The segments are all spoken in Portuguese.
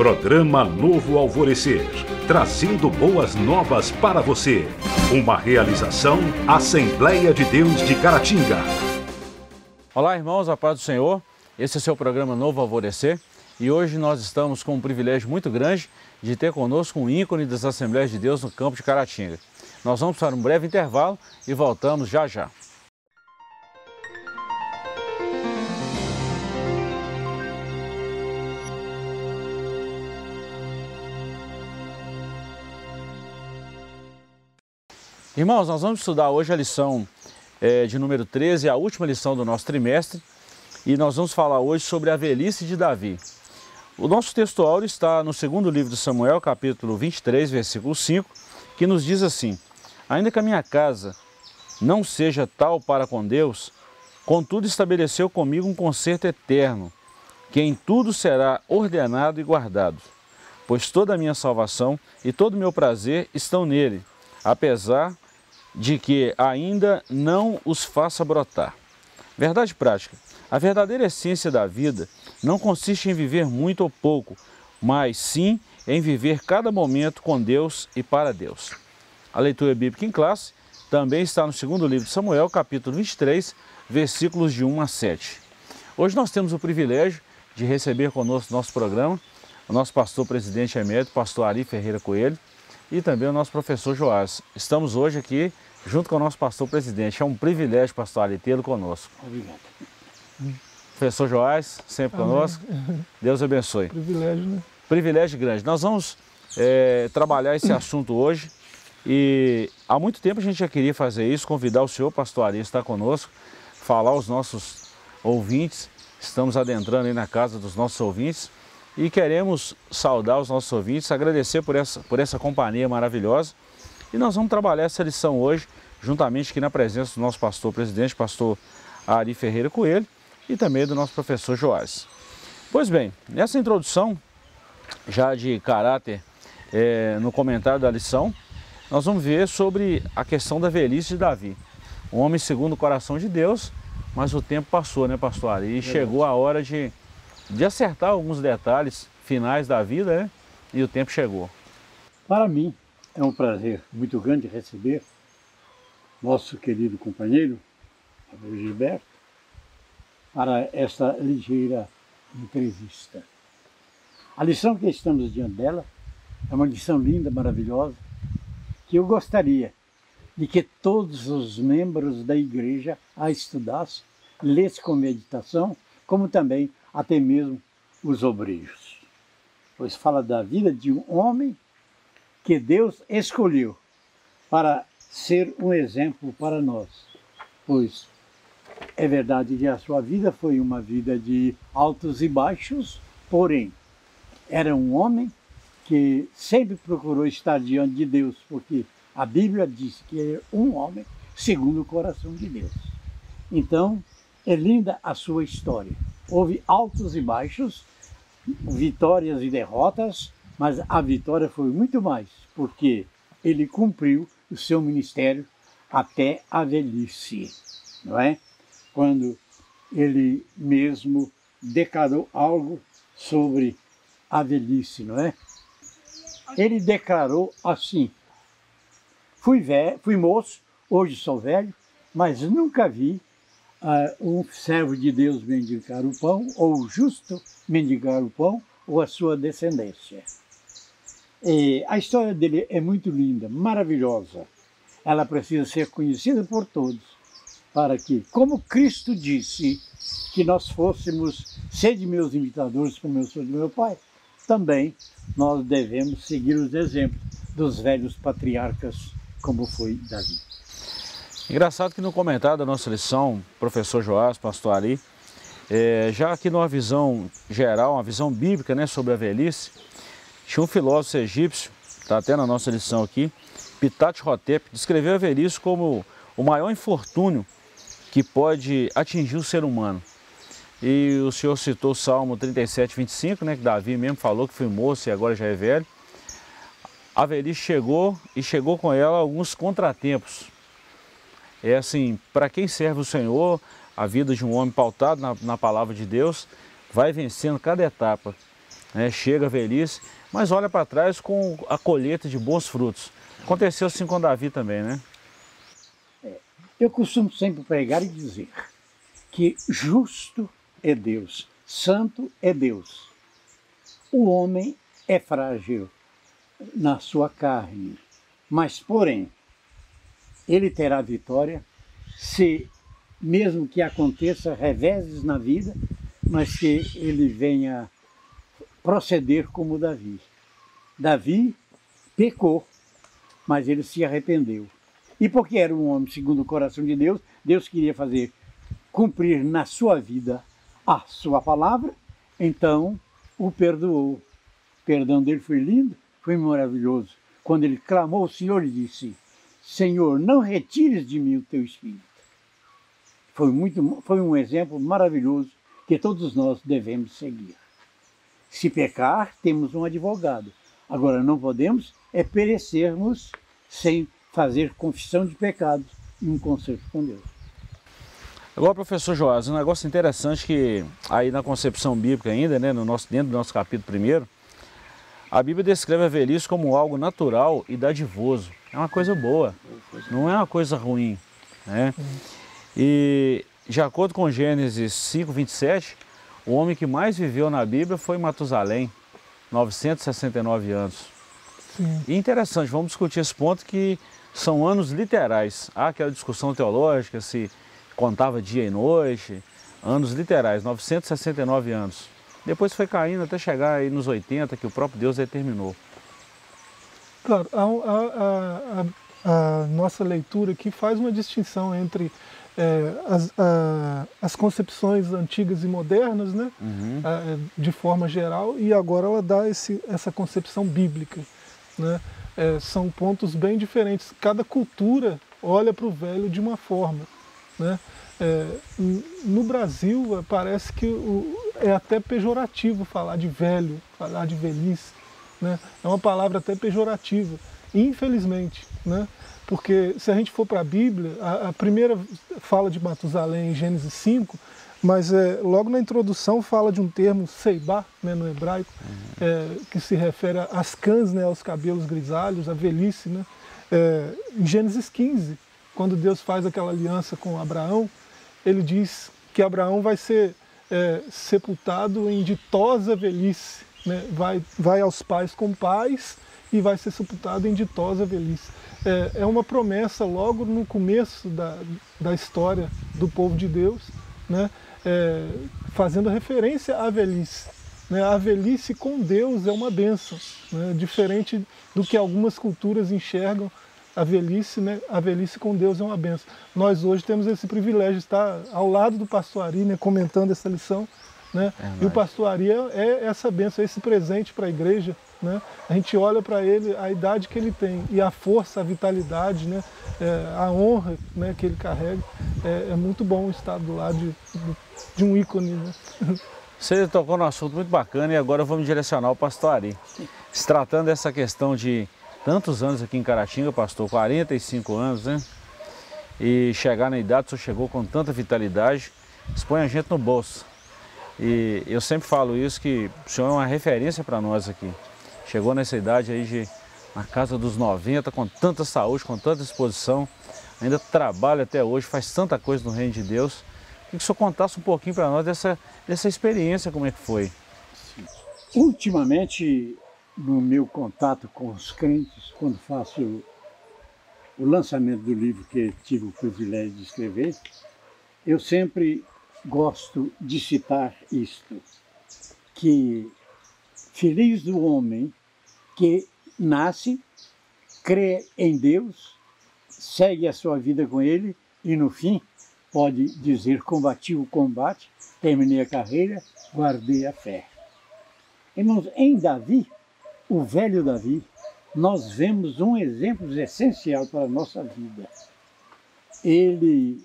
Programa Novo Alvorecer, trazendo boas novas para você. Uma realização Assembleia de Deus de Caratinga. Olá, irmãos, a paz do Senhor. Esse é o seu programa Novo Alvorecer e hoje nós estamos com um privilégio muito grande de ter conosco um ícone das Assembleias de Deus no campo de Caratinga. Nós vamos para um breve intervalo e voltamos já já. Irmãos, nós vamos estudar hoje a lição é, de número 13, a última lição do nosso trimestre, e nós vamos falar hoje sobre a velhice de Davi. O nosso texto áureo está no segundo livro de Samuel, capítulo 23, versículo 5, que nos diz assim: Ainda que a minha casa não seja tal para com Deus, contudo estabeleceu comigo um concerto eterno, que em tudo será ordenado e guardado, pois toda a minha salvação e todo o meu prazer estão nele, apesar de que ainda não os faça brotar. Verdade prática. A verdadeira essência da vida não consiste em viver muito ou pouco, mas sim em viver cada momento com Deus e para Deus. A leitura bíblica em classe também está no segundo livro de Samuel, capítulo 23, versículos de 1 a 7. Hoje nós temos o privilégio de receber conosco no nosso programa o nosso pastor presidente emérito, pastor Ari Ferreira Coelho, e também o nosso professor Joás. Estamos hoje aqui junto com o nosso pastor presidente. É um privilégio, pastor Ali, tê-lo conosco. Obrigado. Professor Joás, sempre Amém. conosco. Deus abençoe. Privilégio, né? Privilégio grande. Nós vamos é, trabalhar esse assunto hoje e há muito tempo a gente já queria fazer isso, convidar o senhor, pastor Ari, a estar conosco, falar aos nossos ouvintes. Estamos adentrando aí na casa dos nossos ouvintes e queremos saudar os nossos ouvintes, agradecer por essa, por essa companhia maravilhosa. E nós vamos trabalhar essa lição hoje, juntamente aqui na presença do nosso pastor presidente, pastor Ari Ferreira Coelho, e também do nosso professor Joás. Pois bem, nessa introdução, já de caráter é, no comentário da lição, nós vamos ver sobre a questão da velhice de Davi. Um homem segundo o coração de Deus, mas o tempo passou, né, pastor Ari? E chegou a hora de de acertar alguns detalhes finais da vida, né? E o tempo chegou. Para mim, é um prazer muito grande receber nosso querido companheiro, Abel Gilberto, para esta ligeira entrevista. A lição que estamos diante dela é uma lição linda, maravilhosa, que eu gostaria de que todos os membros da igreja a estudassem, lessem com meditação, como também até mesmo os obreiros. Pois fala da vida de um homem que Deus escolheu para ser um exemplo para nós. Pois é verdade que a sua vida foi uma vida de altos e baixos, porém, era um homem que sempre procurou estar diante de Deus, porque a Bíblia diz que ele é um homem segundo o coração de Deus. Então, é linda a sua história houve altos e baixos, vitórias e derrotas, mas a vitória foi muito mais, porque ele cumpriu o seu ministério até a velhice, não é? Quando ele mesmo declarou algo sobre a velhice, não é? Ele declarou assim: Fui velho, fui moço, hoje sou velho, mas nunca vi um servo de Deus mendigar o pão, ou o justo mendigar o pão, ou a sua descendência. E a história dele é muito linda, maravilhosa. Ela precisa ser conhecida por todos, para que, como Cristo disse, que nós fôssemos sede meus imitadores como eu sou de meu Pai, também nós devemos seguir os exemplos dos velhos patriarcas, como foi Davi. Engraçado que no comentário da nossa lição, professor Joás, pastor Ari, é, já aqui numa visão geral, uma visão bíblica né, sobre a velhice, tinha um filósofo egípcio, está até na nossa lição aqui, Pitat Hotep, descreveu a velhice como o maior infortúnio que pode atingir o ser humano. E o senhor citou o Salmo 37, 25, né, que Davi mesmo falou que foi moço e agora já é velho. A velhice chegou e chegou com ela alguns contratempos, é assim, para quem serve o Senhor, a vida de um homem pautado na, na palavra de Deus vai vencendo cada etapa. né? chega a velhice, mas olha para trás com a colheita de bons frutos. Aconteceu assim com Davi também, né? É, eu costumo sempre pregar e dizer que justo é Deus, santo é Deus. O homem é frágil na sua carne, mas porém ele terá vitória se mesmo que aconteça reveses na vida, mas que ele venha proceder como Davi. Davi pecou, mas ele se arrependeu. E porque era um homem segundo o coração de Deus, Deus queria fazer cumprir na sua vida a sua palavra, então o perdoou. O perdão dele foi lindo, foi maravilhoso. Quando ele clamou ao Senhor disse: Senhor, não retires de mim o teu espírito. Foi, muito, foi um exemplo maravilhoso que todos nós devemos seguir. Se pecar, temos um advogado. Agora, não podemos é perecermos sem fazer confissão de pecados e um conserto com Deus. Agora, professor Joás, um negócio interessante que aí na concepção bíblica ainda, né, no nosso, dentro do nosso capítulo primeiro, a Bíblia descreve a velhice como algo natural e dadivoso. É uma coisa boa, não é uma coisa ruim. Né? E de acordo com Gênesis 5, 27, o homem que mais viveu na Bíblia foi Matusalém, 969 anos. Sim. E interessante, vamos discutir esse ponto que são anos literais. Há aquela discussão teológica se contava dia e noite, anos literais, 969 anos. Depois foi caindo até chegar aí nos 80, que o próprio Deus determinou. Claro, a, a, a, a nossa leitura aqui faz uma distinção entre é, as, as, concepções antigas e modernas, né, uhum. É, de forma geral, e agora ela dá esse, essa concepção bíblica. Né? É, são pontos bem diferentes. Cada cultura olha para o velho de uma forma. Né? É, no Brasil, parece que o, é até pejorativo falar de velho, falar de velhice. Né? É uma palavra até pejorativa, infelizmente. Né? Porque se a gente for para a Bíblia, a, primeira fala de Matusalém em Gênesis 5, mas é, logo na introdução fala de um termo seibá, né, no hebraico, uhum. é, que se refere às cãs, né, aos cabelos grisalhos, à velhice. Né? É, em Gênesis 15, quando Deus faz aquela aliança com Abraão, ele diz que Abraão vai ser é, sepultado em ditosa velhice, né? vai, vai aos pais com pais e vai ser sepultado em ditosa velhice. É, é uma promessa logo no começo da, da história do povo de Deus, né? É, fazendo referência à velhice. Né? A velhice com Deus é uma bênção, né? diferente do que algumas culturas enxergam a velhice, né, a velhice com Deus é uma benção. Nós hoje temos esse privilégio de estar ao lado do pastor Ari, né, comentando essa lição. Né? É e o pastor Ari é, essa benção, é esse presente para a igreja. Né? A gente olha para ele, a idade que ele tem e a força, a vitalidade, né? É, a honra né, que ele carrega. É, é, muito bom estar do lado de, de um ícone. Né? Você tocou num assunto muito bacana e agora vamos direcionar o pastor Ari. Se tratando dessa questão de tantos anos aqui em Caratinga, pastor, 45 anos, né? E chegar na idade, o senhor chegou com tanta vitalidade, expõe a gente no bolso. E eu sempre falo isso, que o senhor é uma referência para nós aqui. Chegou nessa idade aí de na casa dos 90, com tanta saúde, com tanta disposição, ainda trabalha até hoje, faz tanta coisa no reino de Deus. Queria que o senhor contasse um pouquinho para nós dessa, dessa experiência, como é que foi. Ultimamente, no meu contato com os crentes, quando faço o lançamento do livro que tive o privilégio de escrever, eu sempre gosto de citar isto, que feliz do homem que nasce, crê em Deus, segue a sua vida com Ele e no fim pode dizer combati o combate, terminei a carreira, guardei a fé. Irmãos, em Davi, o velho Davi, nós vemos um exemplo essencial para a nossa vida. Ele,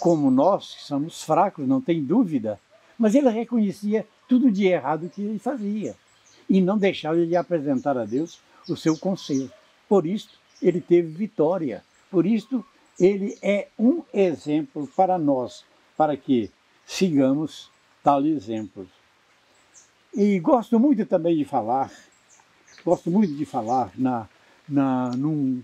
como nós, que somos fracos, não tem dúvida, mas ele reconhecia tudo de errado que ele fazia e não deixava de apresentar a Deus o seu conselho. Por isso, ele teve vitória. Por isso, ele é um exemplo para nós, para que sigamos tal exemplo. E gosto muito também de falar, gosto muito de falar na, na, num,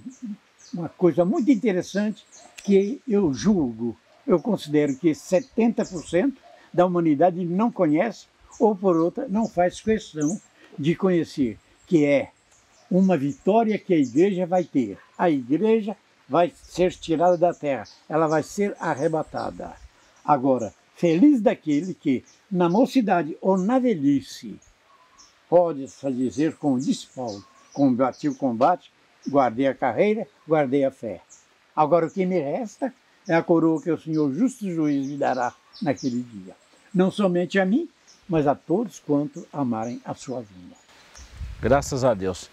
uma coisa muito interessante que eu julgo, eu considero que 70% da humanidade não conhece ou por outra não faz questão de conhecer, que é uma vitória que a igreja vai ter. A igreja vai ser tirada da terra, ela vai ser arrebatada. Agora, feliz daquele que na mocidade ou na velhice pode-se dizer, como disse Paulo, combati o combate, guardei a carreira, guardei a fé. Agora o que me resta é a coroa que o Senhor justo juiz me dará naquele dia. Não somente a mim, mas a todos quanto amarem a sua vinda. Graças a Deus.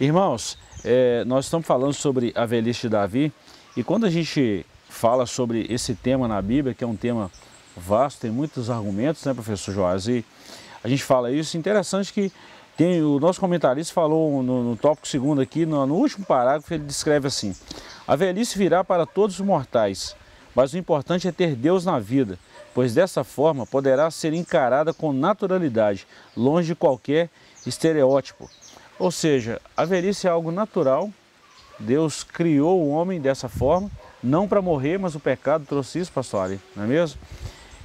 Irmãos, é, nós estamos falando sobre a velhice de Davi e quando a gente fala sobre esse tema na Bíblia, que é um tema vasto, tem muitos argumentos, né, professor Joás? E a gente fala isso, interessante que tem, o nosso comentarista falou no, no tópico segundo aqui, no, no último parágrafo, ele descreve assim: A velhice virá para todos os mortais, mas o importante é ter Deus na vida, pois dessa forma poderá ser encarada com naturalidade, longe de qualquer estereótipo. Ou seja, a velhice é algo natural, Deus criou o homem dessa forma, não para morrer, mas o pecado trouxe isso, pastor Ali, não é mesmo?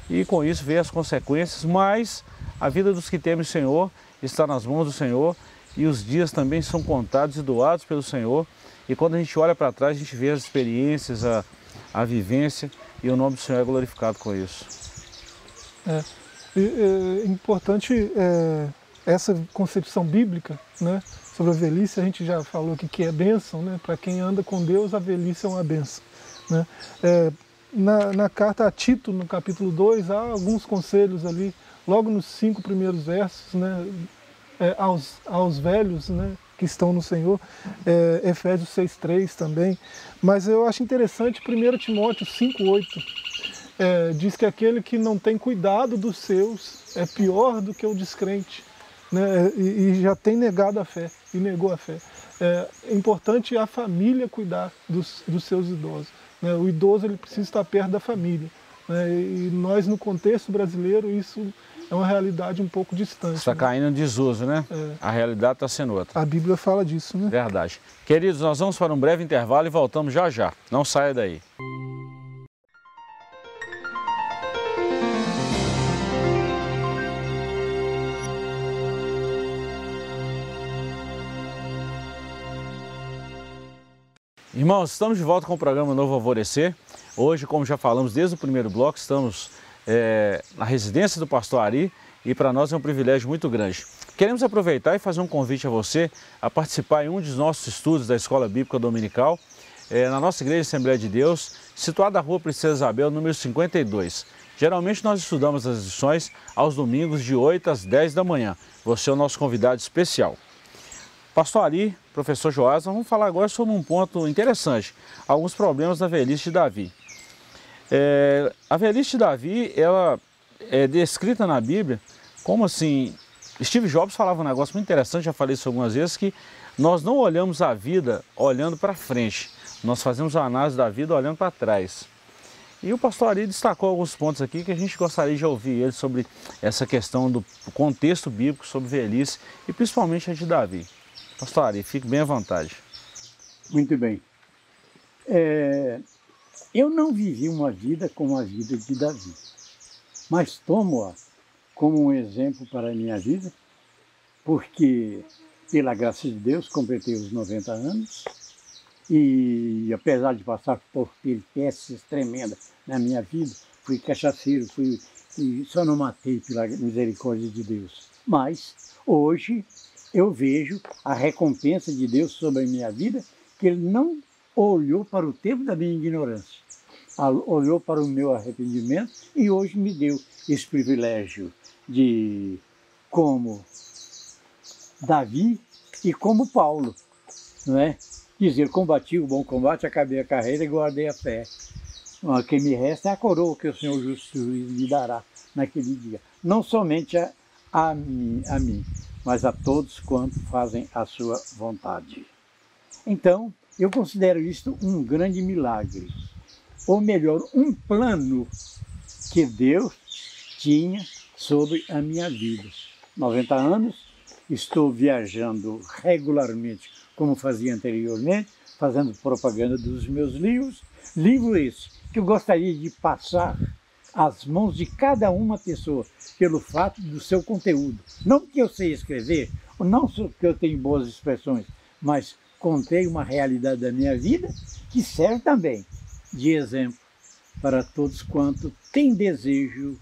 E com isso veio as consequências, mas a vida dos que temem o Senhor está nas mãos do Senhor e os dias também são contados e doados pelo Senhor. E quando a gente olha para trás, a gente vê as experiências, a, a vivência e o nome do Senhor é glorificado com isso. É, é importante é, essa concepção bíblica né, sobre a velhice, a gente já falou aqui que é bênção, né? para quem anda com Deus, a velhice é uma bênção. Né? É, na, na, carta a Tito, no capítulo 2, há alguns conselhos ali logo nos cinco primeiros versos, né, é, aos, aos velhos né, que estão no Senhor, é, Efésios 6,3 também. Mas eu acho interessante 1 Timóteo 5,8. É, diz que aquele que não tem cuidado dos seus é pior do que o descrente. Né, e, e já tem negado a fé, e negou a fé. É importante a família cuidar dos, dos seus idosos. Né? O idoso ele precisa estar perto da família. Né? E nós, no contexto brasileiro, isso é uma realidade um pouco distante. Está né? caindo em desuso, né? É. A realidade está sendo outra. A Bíblia fala disso, né? Verdade. Queridos, nós vamos para um breve intervalo e voltamos já já. Não saia daí. Irmãos, estamos de volta com o programa Novo Alvorecer. Hoje, como já falamos desde o primeiro bloco, estamos é, na residência do pastor Ari e para nós é um privilégio muito grande. Queremos aproveitar e fazer um convite a você a participar em um dos nossos estudos da Escola Bíblica Dominical, é, na nossa Igreja Assembleia de Deus, situada na rua Princesa Isabel, número 52. Geralmente nós estudamos as lições aos domingos de 8 às 10 da manhã. Você é o nosso convidado especial. Pastor Ari, professor Joás, vamos falar agora sobre um ponto interessante, alguns problemas da velhice de Davi. É, a velhice de Davi, ela é descrita na Bíblia como assim, Steve Jobs falava um negócio muito interessante, já falei isso algumas vezes, que nós não olhamos a vida olhando para frente, nós fazemos a análise da vida olhando para trás. E o pastor Ari destacou alguns pontos aqui que a gente gostaria de ouvir ele sobre essa questão do contexto bíblico sobre velhice e principalmente a de Davi. Pastor Ari, fique bem à vontade. Muito bem. É, eu não vivi uma vida como a vida de Davi, mas tomo-a como um exemplo para a minha vida, porque, pela graça de Deus, completei os 90 anos e, apesar de passar por peripécias tremendas na minha vida, fui cachaceiro, fui, e só não matei pela misericórdia de Deus. Mas, hoje, eu vejo a recompensa de Deus sobre a minha vida, que Ele não olhou para o tempo da minha ignorância, olhou para o meu arrependimento e hoje me deu esse privilégio de, como Davi e como Paulo, não é? Dizer, combati o bom combate, acabei a carreira e guardei a fé. O que me resta é a coroa que o Senhor justo me dará naquele dia. Não somente a, a, mim, a mim, mas a todos quanto fazem a sua vontade. Então, eu considero isto um grande milagre, ou melhor, um plano que Deus tinha sobre a minha vida. 90 anos, estou viajando regularmente, como fazia anteriormente, fazendo propaganda dos meus livros. Livro esse que eu gostaria de passar às mãos de cada uma pessoa, pelo fato do seu conteúdo. Não porque eu sei escrever, não porque eu tenho boas expressões, mas contei uma realidade da minha vida que serve também de exemplo para todos quanto têm desejo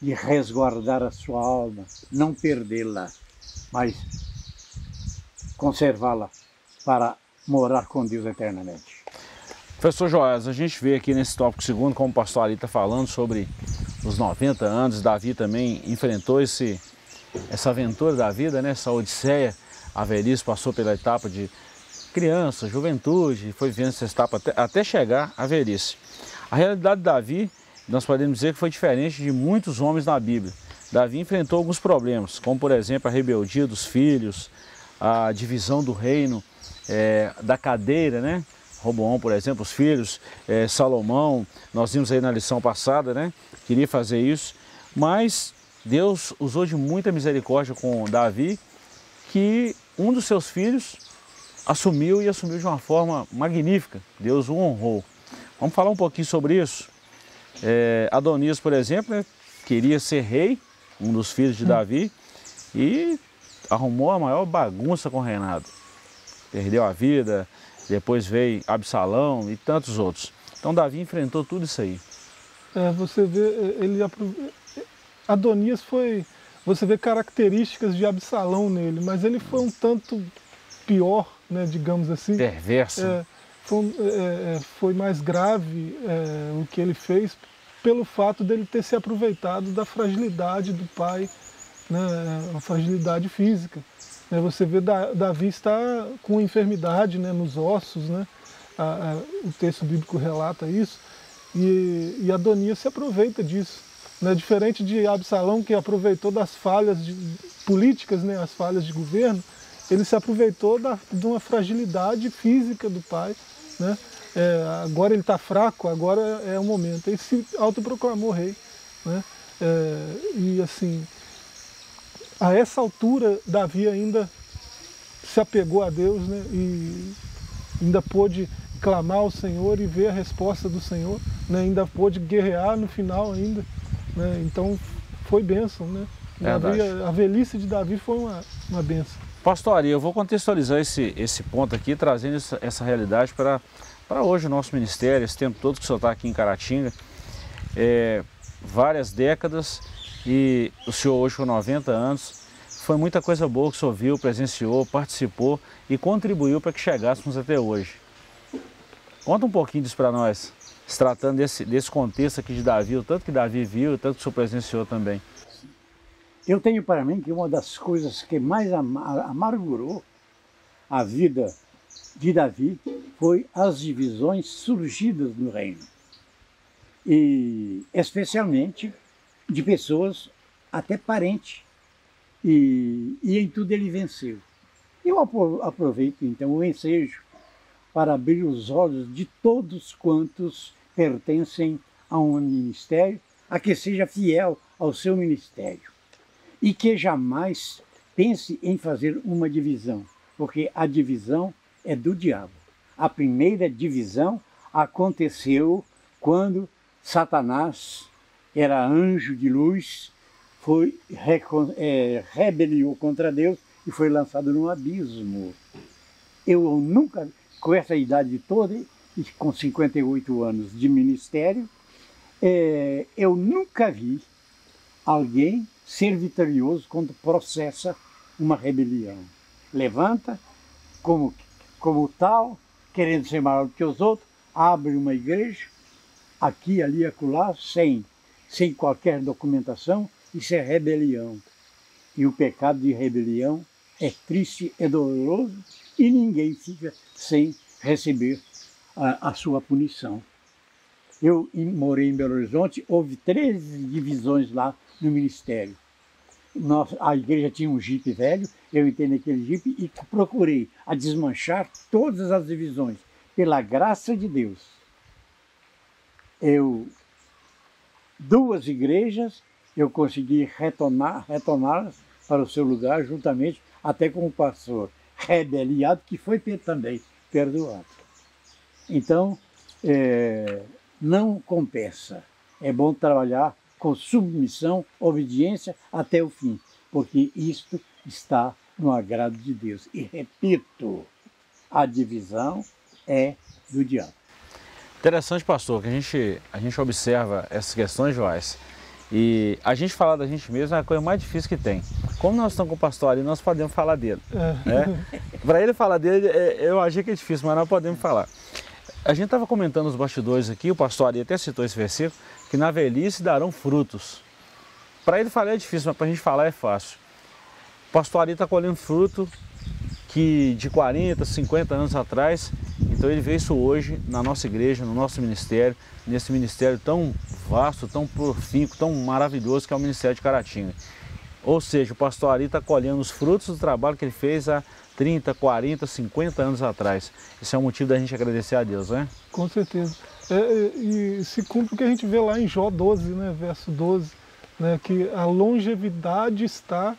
de resguardar a sua alma, não perdê-la, mas conservá-la para morar com Deus eternamente. Professor Joás, a gente vê aqui nesse tópico segundo, como o pastor Ali está falando sobre os 90 anos, Davi também enfrentou esse, essa aventura da vida, né? essa odisseia, a velhice passou pela etapa de criança, juventude, foi vendo essa etapa até, até chegar à velhice. A realidade de Davi, nós podemos dizer que foi diferente de muitos homens na Bíblia. Davi enfrentou alguns problemas, como por exemplo a rebeldia dos filhos, a divisão do reino, é, da cadeira, né? Roboão, por exemplo, os filhos, é, Salomão, nós vimos aí na lição passada, né? Queria fazer isso, mas Deus usou de muita misericórdia com Davi, que um dos seus filhos assumiu e assumiu de uma forma magnífica. Deus o honrou. Vamos falar um pouquinho sobre isso. É, Adonias, por exemplo, né, queria ser rei, um dos filhos de hum. Davi, e arrumou a maior bagunça com Renato. Perdeu a vida, depois veio Absalão e tantos outros. Então Davi enfrentou tudo isso aí. É, você vê, ele Adonias foi, você vê características de Absalão nele, mas ele foi um tanto pior né, digamos assim. Perverso. É, foi, é, é, foi, mais grave é, o que ele fez pelo fato dele ter se aproveitado da fragilidade do pai, né, a fragilidade física. É, você vê Davi está com enfermidade né, nos ossos, né, a, a, o texto bíblico relata isso, e, e Adonias se aproveita disso. Né, diferente de Absalão, que aproveitou das falhas de, políticas, né, as falhas de governo, ele se aproveitou da, de uma fragilidade física do pai, né? É, agora ele está fraco, agora é o momento. Ele se autoproclamou rei. Né? É, e assim, a essa altura, Davi ainda se apegou a Deus né? e ainda pôde clamar ao Senhor e ver a resposta do Senhor, né? ainda pôde guerrear no final ainda. Né? Então foi bênção. Né? Davi, a velhice de Davi foi uma, uma bênção. Pastor eu vou contextualizar esse, esse ponto aqui, trazendo essa, essa realidade para, para hoje o nosso ministério, esse tempo todo que o senhor está aqui em Caratinga. É, várias décadas e o senhor hoje com 90 anos, foi muita coisa boa que o senhor viu, presenciou, participou e contribuiu para que chegássemos até hoje. Conta um pouquinho disso para nós, se tratando desse, desse contexto aqui de Davi, o tanto que Davi viu, o tanto que o senhor presenciou também. Eu tenho para mim que uma das coisas que mais amargurou a vida de Davi foi as divisões surgidas no reino. E especialmente de pessoas até parentes. E, e em tudo ele venceu. Eu aproveito então o ensejo para abrir os olhos de todos quantos pertencem a um ministério, a que seja fiel ao seu ministério e que jamais pense em fazer uma divisão, porque a divisão é do diabo. A primeira divisão aconteceu quando Satanás era anjo de luz, foi é, rebeliou contra Deus e foi lançado no abismo. Eu nunca, com essa idade toda, e com 58 anos de ministério, é, eu nunca vi alguém ser vitorioso quando processa uma rebelião. Levanta como, como tal, querendo ser maior do que os outros, abre uma igreja, aqui, ali, acolá, sem, sem qualquer documentação, isso é rebelião. E o pecado de rebelião é triste, é doloroso e ninguém fica sem receber a, a sua punição. Eu morei em Belo Horizonte, houve 13 divisões lá no ministério. Nós, a igreja tinha um jipe velho, eu entrei naquele jipe e procurei a desmanchar todas as divisões. Pela graça de Deus, eu duas igrejas eu consegui retornar, retorná-las para o seu lugar, juntamente até com o pastor rebeliado, que foi também perdoado. Então, é, não compensa. É bom trabalhar com submissão, obediência até o fim, porque isto está no agrado de Deus. E repito, a divisão é do diabo. Interessante, pastor, que a gente, a gente observa essas questões, Joás, e a gente falar da gente mesmo é a coisa mais difícil que tem. Como nós estamos com o pastor ali, nós podemos falar dele. É. Né? Para ele falar dele, é, eu achei que é difícil, mas nós podemos falar. A gente estava comentando os bastidores aqui, o pastor Ari até citou esse versículo, que na velhice darão frutos. Para ele falar é difícil, mas para a gente falar é fácil. O pastor Ari está colhendo fruto que de 40, 50 anos atrás, então ele vê isso hoje na nossa igreja, no nosso ministério, nesse ministério tão vasto, tão profícuo, tão maravilhoso que é o Ministério de Caratinga. Ou seja, o pastor Ari está colhendo os frutos do trabalho que ele fez há 30, 40, 50 anos atrás. Isso é um motivo da gente agradecer a Deus, né? Com certeza. É, é, e se cumpre o que a gente vê lá em Jó 12, né, verso 12, né, que a longevidade está,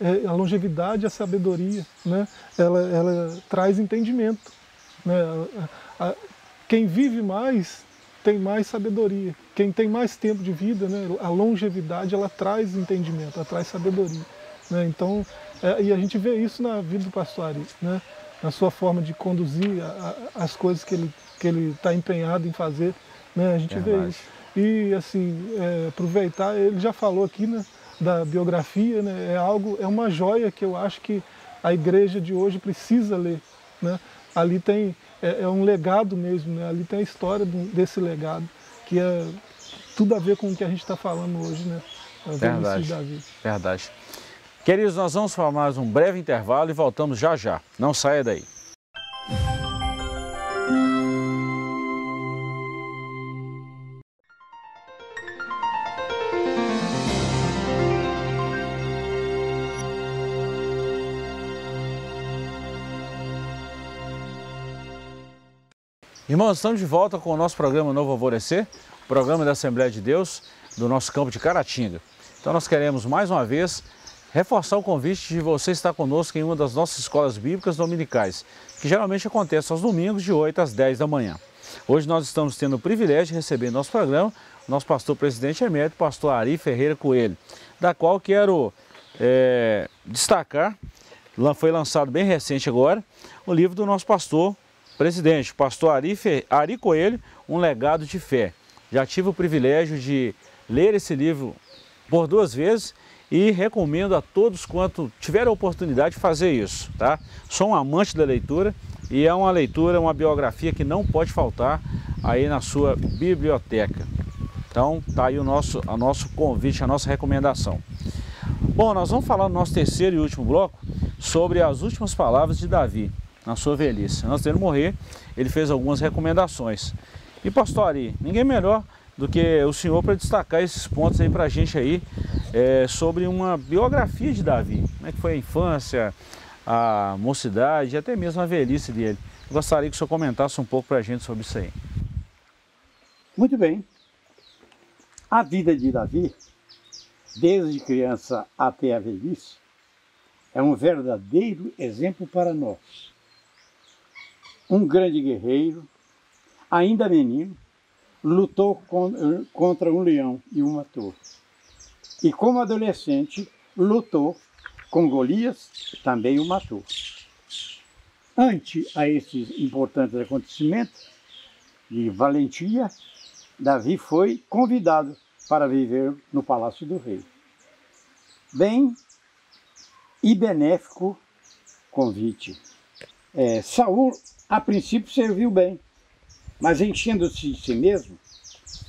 é, a longevidade e a sabedoria, né, ela, ela traz entendimento. Né, a, a, quem vive mais tem mais sabedoria. Quem tem mais tempo de vida, né, a longevidade, ela traz entendimento, ela traz sabedoria. Né? Então, é, e a gente vê isso na vida do pastor Ari, né? na sua forma de conduzir a, a, as coisas que ele que ele está empenhado em fazer, né? a gente Verdade. vê isso. E assim, é, aproveitar, ele já falou aqui né, da biografia, né? é algo, é uma joia que eu acho que a igreja de hoje precisa ler. Né? Ali tem, é, é um legado mesmo, né? ali tem a história desse legado, que é tudo a ver com o que a gente está falando hoje, né? A Verdade. Verdade. Queridos, nós vamos mais um breve intervalo e voltamos já já. Não saia daí. Irmãos, estamos de volta com o nosso programa Novo Alvorecer, programa da Assembleia de Deus do nosso campo de Caratinga. Então nós queremos mais uma vez reforçar o convite de você estar conosco em uma das nossas escolas bíblicas dominicais, que geralmente acontece aos domingos de 8 às 10 da manhã. Hoje nós estamos tendo o privilégio de receber em nosso programa nosso pastor presidente emérito, pastor Ari Ferreira Coelho, da qual quero é, destacar, foi lançado bem recente agora, o livro do nosso pastor presidente, pastor Ari, Fe, Ari Coelho, Um Legado de Fé. Já tive o privilégio de ler esse livro por duas vezes e recomendo a todos quanto tiver a oportunidade de fazer isso, tá? Sou um amante da leitura e é uma leitura, uma biografia que não pode faltar aí na sua biblioteca. Então tá aí o nosso, o nosso convite, a nossa recomendação. Bom, nós vamos falar no nosso terceiro e último bloco sobre as últimas palavras de Davi na sua velhice. Antes dele morrer, ele fez algumas recomendações. E pastor ninguém melhor do que o senhor para destacar esses pontos aí para a gente aí é, sobre uma biografia de Davi. Como é que foi a infância, a mocidade e até mesmo a velhice dele. Eu gostaria que o senhor comentasse um pouco para a gente sobre isso aí. Muito bem. A vida de Davi, desde criança até a velhice, é um verdadeiro exemplo para nós. Um grande guerreiro, ainda menino, lutou contra um leão e o matou. E como adolescente, lutou com Golias, também o matou. Ante a esses importantes acontecimentos de valentia, Davi foi convidado para viver no palácio do rei. Bem e benéfico convite. É, Saul, a princípio, serviu bem, mas enchendo-se de si mesmo,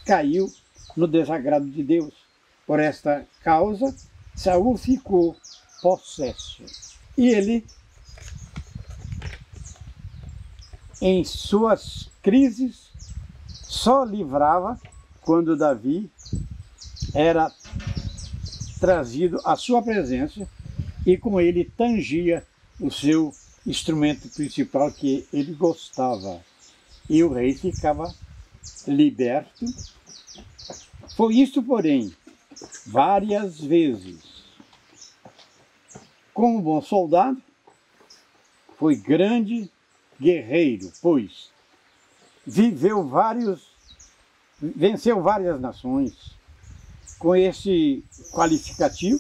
caiu no desagrado de Deus. Por esta causa, Saul ficou possesso. E ele, em suas crises, só livrava quando Davi era trazido à sua presença e com ele tangia o seu instrumento principal que ele gostava, e o rei ficava liberto. Foi isso, porém, várias vezes. Como bom soldado, foi grande guerreiro, pois viveu vários, venceu várias nações. Com esse qualificativo,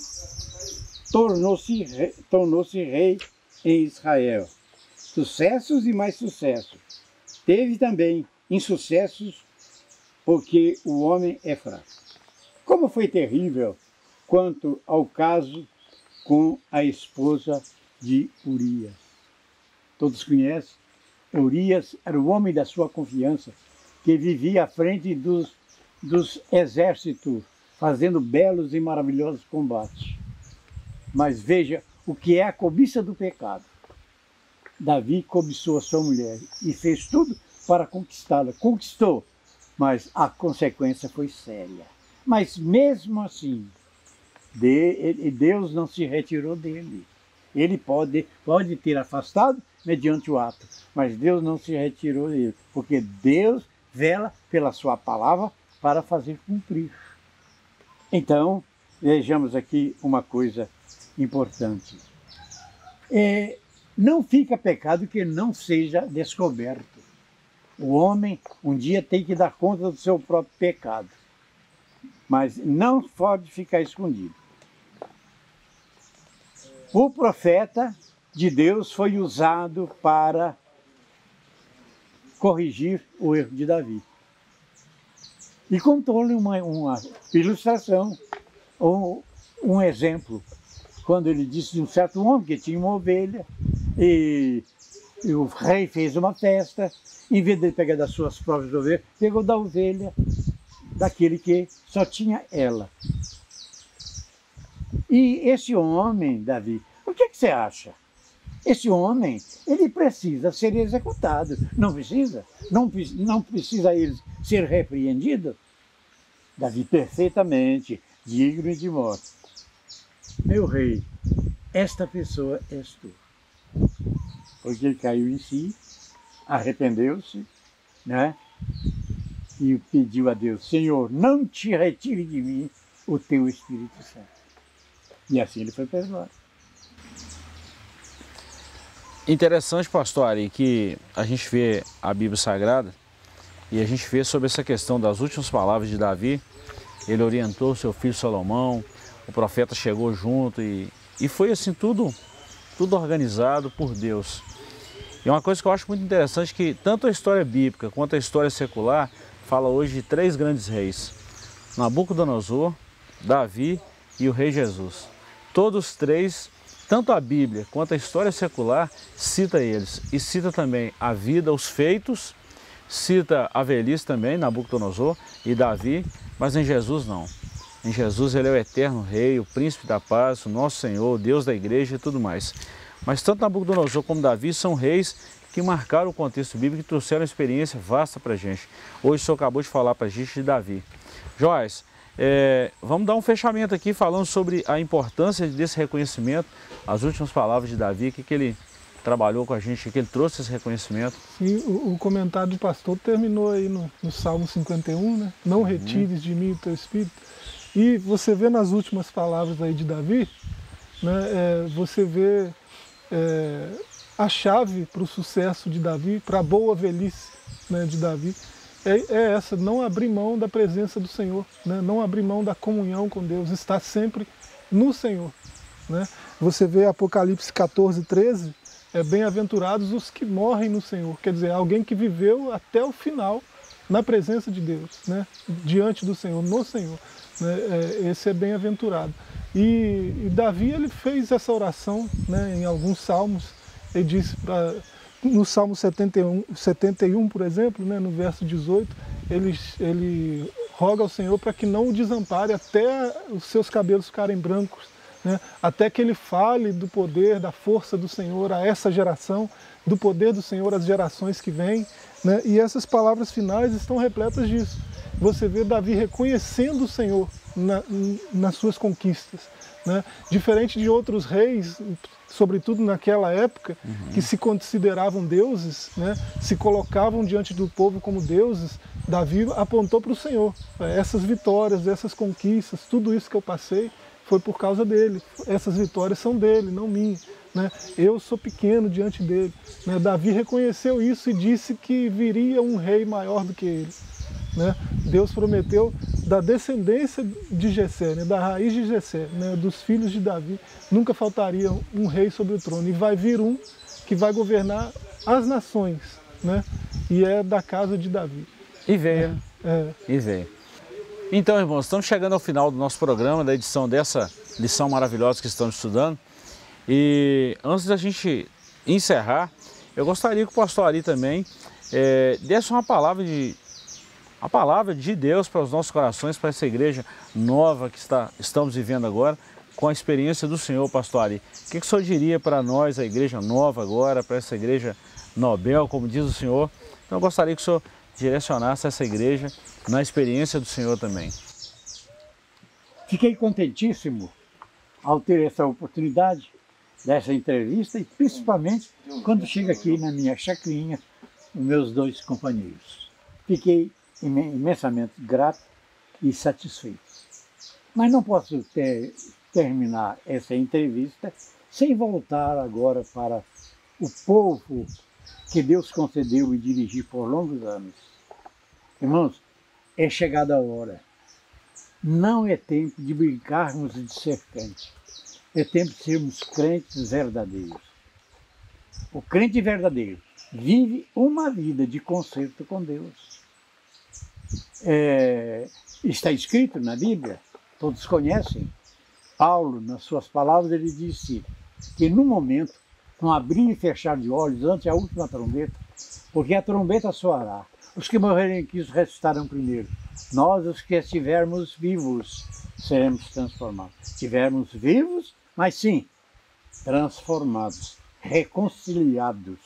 tornou-se rei, tornou rei em Israel. Sucessos e mais sucessos. Teve também insucessos, porque o homem é fraco. Como foi terrível quanto ao caso com a esposa de Urias. Todos conhecem? Urias era o homem da sua confiança, que vivia à frente dos, dos exércitos, fazendo belos e maravilhosos combates. Mas veja o que é a cobiça do pecado. Davi cobiçou a sua mulher e fez tudo para conquistá-la. Conquistou, mas a consequência foi séria. Mas mesmo assim, Deus não se retirou dele. Ele pode, pode ter afastado mediante o ato, mas Deus não se retirou dele, porque Deus vela pela sua palavra para fazer cumprir. Então, vejamos aqui uma coisa importante. É, não fica pecado que não seja descoberto. O homem um dia tem que dar conta do seu próprio pecado, mas não pode ficar escondido. O profeta de Deus foi usado para corrigir o erro de Davi. E contou-lhe uma, uma ilustração, um, um exemplo, quando ele disse de um certo homem que tinha uma ovelha e, e o rei fez uma festa, em vez de pegar das suas próprias ovelhas, pegou da ovelha daquele que só tinha ela. E esse homem, Davi, o que, que você acha? Esse homem, ele precisa ser executado. Não precisa? Não, não precisa ele ser repreendido? Davi, perfeitamente, digno de morte. Meu rei, esta pessoa és tu. Porque ele caiu em si, arrependeu-se, né? E pediu a Deus, Senhor, não te retire de mim o teu Espírito Santo. E assim ele foi perdoado. Interessante, pastor Ari, que a gente vê a Bíblia Sagrada e a gente vê sobre essa questão das últimas palavras de Davi. Ele orientou seu filho Salomão, o profeta chegou junto e, e foi assim tudo, tudo organizado por Deus. E uma coisa que eu acho muito interessante é que tanto a história bíblica quanto a história secular fala hoje de três grandes reis. Nabucodonosor, Davi e o rei Jesus. Todos três tanto a Bíblia quanto a história secular cita eles e cita também a vida, os feitos, cita a velhice também, Nabucodonosor e Davi, mas em Jesus não. Em Jesus ele é o eterno rei, o príncipe da paz, o nosso Senhor, o Deus da igreja e tudo mais. Mas tanto Nabucodonosor como Davi são reis que marcaram o contexto bíblico e trouxeram uma experiência vasta para a gente. Hoje o senhor acabou de falar para a gente de Davi. Joás, é, vamos dar um fechamento aqui falando sobre a importância desse reconhecimento, as últimas palavras de Davi, que, que ele trabalhou com a gente, que ele trouxe esse reconhecimento. Sim, o, o comentário do pastor terminou aí no, no Salmo 51, né? Não uhum. retires de mim o teu espírito. E você vê nas últimas palavras aí de Davi, né, é, você vê é, a chave para o sucesso de Davi, para a boa velhice né, de Davi, é, é, essa, não abrir mão da presença do Senhor, né? não abrir mão da comunhão com Deus, estar sempre no Senhor. Né? Você vê Apocalipse 14, 13, é bem-aventurados os que morrem no Senhor, quer dizer, alguém que viveu até o final na presença de Deus, né? diante do Senhor, no Senhor. Né? É, esse é bem-aventurado. E, e, Davi ele fez essa oração né, em alguns salmos, ele disse para no Salmo 71, 71 por exemplo, né, no verso 18, ele, ele roga ao Senhor para que não o desampare até os seus cabelos ficarem brancos, né, até que ele fale do poder, da força do Senhor a essa geração, do poder do Senhor às gerações que vêm. Né, e essas palavras finais estão repletas disso. Você vê Davi reconhecendo o Senhor na, nas suas conquistas. Né? Diferente de outros reis, sobretudo naquela época, uhum. que se consideravam deuses, né? se colocavam diante do povo como deuses, Davi apontou para o Senhor. Essas vitórias, essas conquistas, tudo isso que eu passei foi por causa dele. Essas vitórias são dele, não minha. Né? Eu sou pequeno diante dele. Né? Davi reconheceu isso e disse que viria um rei maior do que ele. Né? Deus prometeu da descendência de Jessé, né? da raiz de Jessé, né? dos filhos de Davi, nunca faltaria um rei sobre o trono. E vai vir um que vai governar as nações, né? e é da casa de Davi. E veio. É. E veio. Então, irmãos, estamos chegando ao final do nosso programa, da edição dessa lição maravilhosa que estamos estudando. E antes da gente encerrar, eu gostaria que o pastor Ari também é, desse uma palavra de a palavra de Deus para os nossos corações, para essa igreja nova que está, estamos vivendo agora, com a experiência do Senhor, pastor Ari. O que, que o senhor diria para nós, a igreja nova agora, para essa igreja Nobel, como diz o Senhor? Então eu gostaria que o senhor direcionasse essa igreja na experiência do Senhor também. Fiquei contentíssimo ao ter essa oportunidade dessa entrevista e principalmente quando chega aqui na minha chacrinha os meus dois companheiros. Fiquei imensamente grato e satisfeito. Mas não posso ter, terminar essa entrevista sem voltar agora para o povo que Deus concedeu e dirigir por longos anos. Irmãos, é chegada a hora. Não é tempo de brincarmos de ser crente. É tempo de sermos crentes verdadeiros. O crente verdadeiro vive uma vida de conserto com Deus. É, está escrito na Bíblia, todos conhecem. Paulo, nas suas palavras, ele disse que no momento, no abrir e fechar de olhos, antes da última trombeta, porque a trombeta soará, os que morrerem em Cristo ressuscitarão primeiro. Nós, os que estivermos vivos, seremos transformados. Estivermos vivos, mas sim, transformados, reconciliados.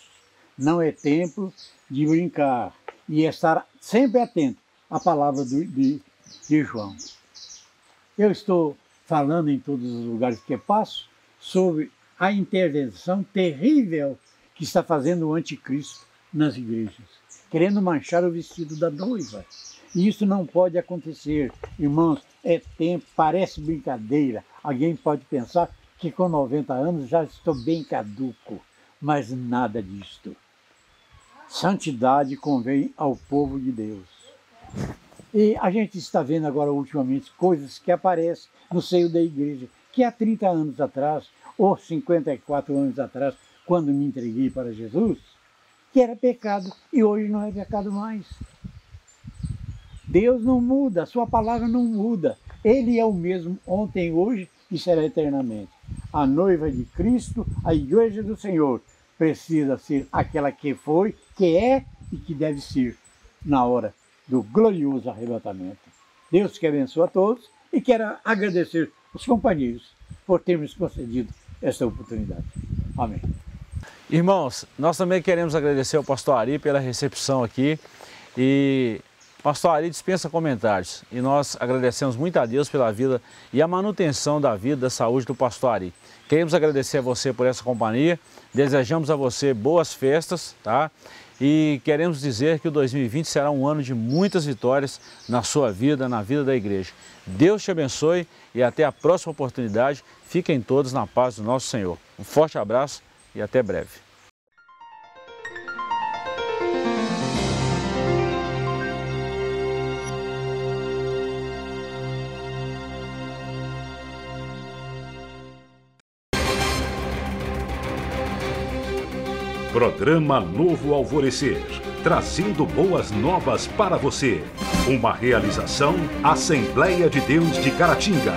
Não é tempo de brincar e estar sempre atento à palavra do, de, de João. Eu estou falando em todos os lugares que passo sobre a intervenção terrível que está fazendo o anticristo nas igrejas, querendo manchar o vestido da noiva. E isso não pode acontecer, irmãos. É tempo, parece brincadeira. Alguém pode pensar que com 90 anos já estou bem caduco, mas nada disto. Santidade convém ao povo de Deus. E a gente está vendo agora ultimamente coisas que aparecem no seio da igreja, que há 30 anos atrás, ou 54 anos atrás, quando me entreguei para Jesus, que era pecado e hoje não é pecado mais. Deus não muda, sua palavra não muda. Ele é o mesmo ontem, hoje e será eternamente. A noiva de Cristo, a igreja do Senhor, precisa ser aquela que foi, que é e que deve ser na hora do glorioso arrebatamento. Deus que abençoe a todos e quero agradecer os companheiros por termos concedido esta oportunidade. Amém. Irmãos, nós também queremos agradecer ao pastor Ari pela recepção aqui e pastor Ari dispensa comentários e nós agradecemos muito a Deus pela vida e a manutenção da vida, da saúde do pastor Ari. Queremos agradecer a você por essa companhia, desejamos a você boas festas, tá? E queremos dizer que o 2020 será um ano de muitas vitórias na sua vida, na vida da igreja. Deus te abençoe e até a próxima oportunidade. Fiquem todos na paz do nosso Senhor. Um forte abraço e até breve. Programa Novo Alvorecer, trazendo boas novas para você. Uma realização Assembleia de Deus de Caratinga.